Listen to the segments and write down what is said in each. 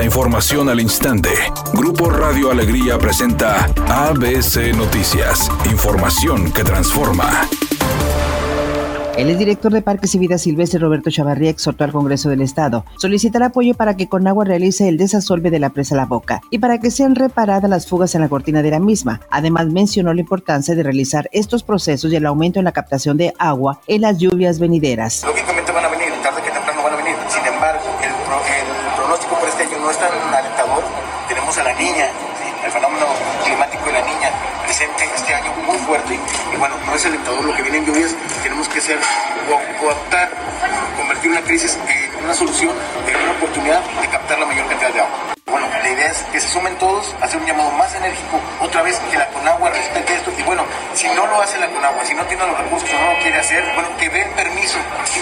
La información al instante. Grupo Radio Alegría presenta ABC Noticias. Información que transforma. El director de Parques y Vida Silvestre Roberto Chavarría exhortó al Congreso del Estado solicitar apoyo para que Conagua realice el desasolve de la presa La Boca y para que sean reparadas las fugas en la cortina de la misma. Además mencionó la importancia de realizar estos procesos y el aumento en la captación de agua en las lluvias venideras a venir, tarde que temprano van a venir. Sin embargo, el, pronóstico para este año no es tan alentador. A la niña, el fenómeno climático de la niña presente este año muy fuerte y bueno, no es alentador lo que viene en lluvias, tenemos que ser cooptar, convertir una crisis en una solución, en una oportunidad de captar la mayor cantidad de agua. Bueno, la idea es que se sumen todos, hacer un llamado más enérgico, otra vez que la Conagua respete esto y bueno, si no lo hace la Conagua, si no tiene los recursos o no lo quiere hacer, bueno, que den permiso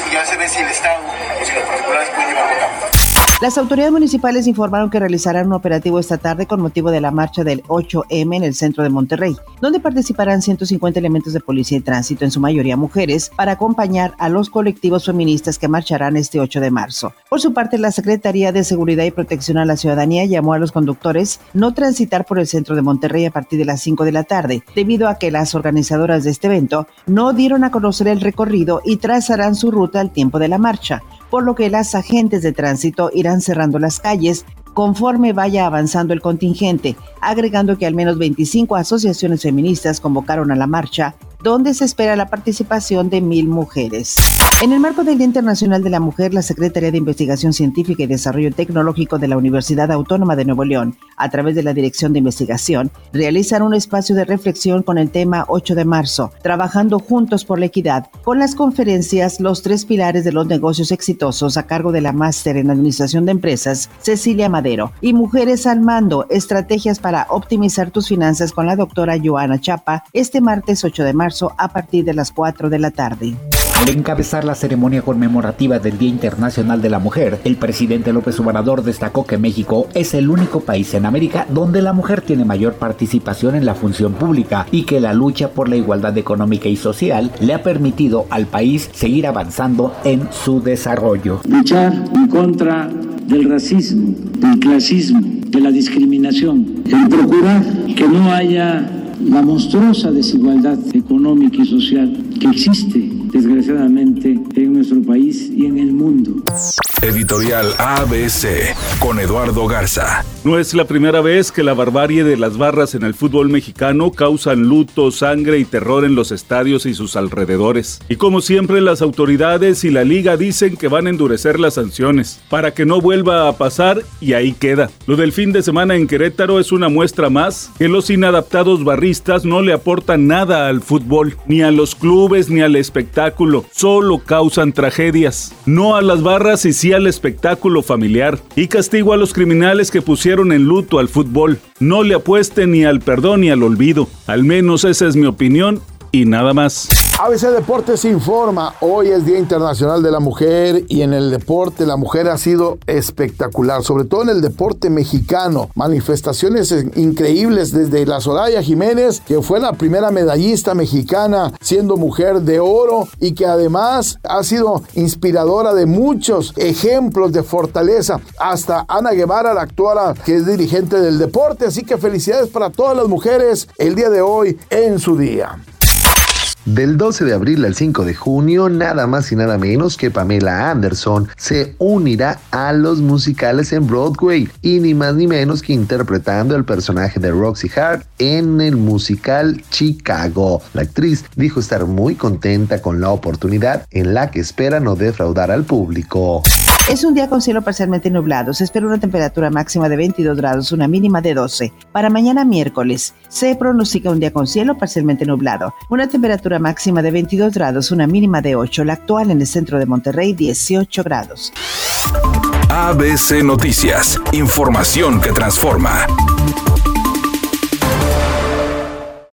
y ya se ve si el Estado o si los particulares pueden llevarlo a cabo. Las autoridades municipales informaron que realizarán un operativo esta tarde con motivo de la marcha del 8M en el centro de Monterrey, donde participarán 150 elementos de policía y tránsito, en su mayoría mujeres, para acompañar a los colectivos feministas que marcharán este 8 de marzo. Por su parte, la Secretaría de Seguridad y Protección a la Ciudadanía llamó a los conductores no transitar por el centro de Monterrey a partir de las 5 de la tarde, debido a que las organizadoras de este evento no dieron a conocer el recorrido y trazarán su ruta al tiempo de la marcha por lo que las agentes de tránsito irán cerrando las calles conforme vaya avanzando el contingente, agregando que al menos 25 asociaciones feministas convocaron a la marcha, donde se espera la participación de mil mujeres. En el marco del Día Internacional de la Mujer, la Secretaría de Investigación Científica y Desarrollo Tecnológico de la Universidad Autónoma de Nuevo León, a través de la Dirección de Investigación, realizan un espacio de reflexión con el tema 8 de marzo, trabajando juntos por la equidad, con las conferencias Los tres pilares de los negocios exitosos a cargo de la máster en Administración de Empresas, Cecilia Madero, y Mujeres al Mando, estrategias para optimizar tus finanzas con la doctora Joana Chapa, este martes 8 de marzo a partir de las 4 de la tarde. Al encabezar la ceremonia conmemorativa del Día Internacional de la Mujer, el presidente López Obrador destacó que México es el único país en América donde la mujer tiene mayor participación en la función pública y que la lucha por la igualdad económica y social le ha permitido al país seguir avanzando en su desarrollo. Luchar en contra del racismo, del clasismo, de la discriminación, en procurar que no haya la monstruosa desigualdad económica y social que existe desgraciadamente en nuestro país y en el mundo. Editorial ABC con Eduardo Garza. No es la primera vez que la barbarie de las barras en el fútbol mexicano causan luto, sangre y terror en los estadios y sus alrededores. Y como siempre las autoridades y la liga dicen que van a endurecer las sanciones para que no vuelva a pasar y ahí queda. Lo del fin de semana en Querétaro es una muestra más que los inadaptados barristas no le aportan nada al fútbol, ni a los clubes ni al espectáculo, solo causan tragedias. No a las barras y al espectáculo familiar. Y castigo a los criminales que pusieron en luto al fútbol. No le apueste ni al perdón ni al olvido. Al menos esa es mi opinión y nada más. ABC Deportes informa, hoy es Día Internacional de la Mujer y en el deporte la mujer ha sido espectacular, sobre todo en el deporte mexicano. Manifestaciones increíbles desde la Soraya Jiménez, que fue la primera medallista mexicana siendo mujer de oro y que además ha sido inspiradora de muchos ejemplos de fortaleza, hasta Ana Guevara, la actual que es dirigente del deporte. Así que felicidades para todas las mujeres el día de hoy en su día. Del 12 de abril al 5 de junio, nada más y nada menos que Pamela Anderson se unirá a los musicales en Broadway y ni más ni menos que interpretando el personaje de Roxy Hart en el musical Chicago. La actriz dijo estar muy contenta con la oportunidad en la que espera no defraudar al público. Es un día con cielo parcialmente nublado. Se espera una temperatura máxima de 22 grados, una mínima de 12. Para mañana miércoles se pronostica un día con cielo parcialmente nublado. Una temperatura máxima de 22 grados, una mínima de 8. La actual en el centro de Monterrey, 18 grados. ABC Noticias. Información que transforma.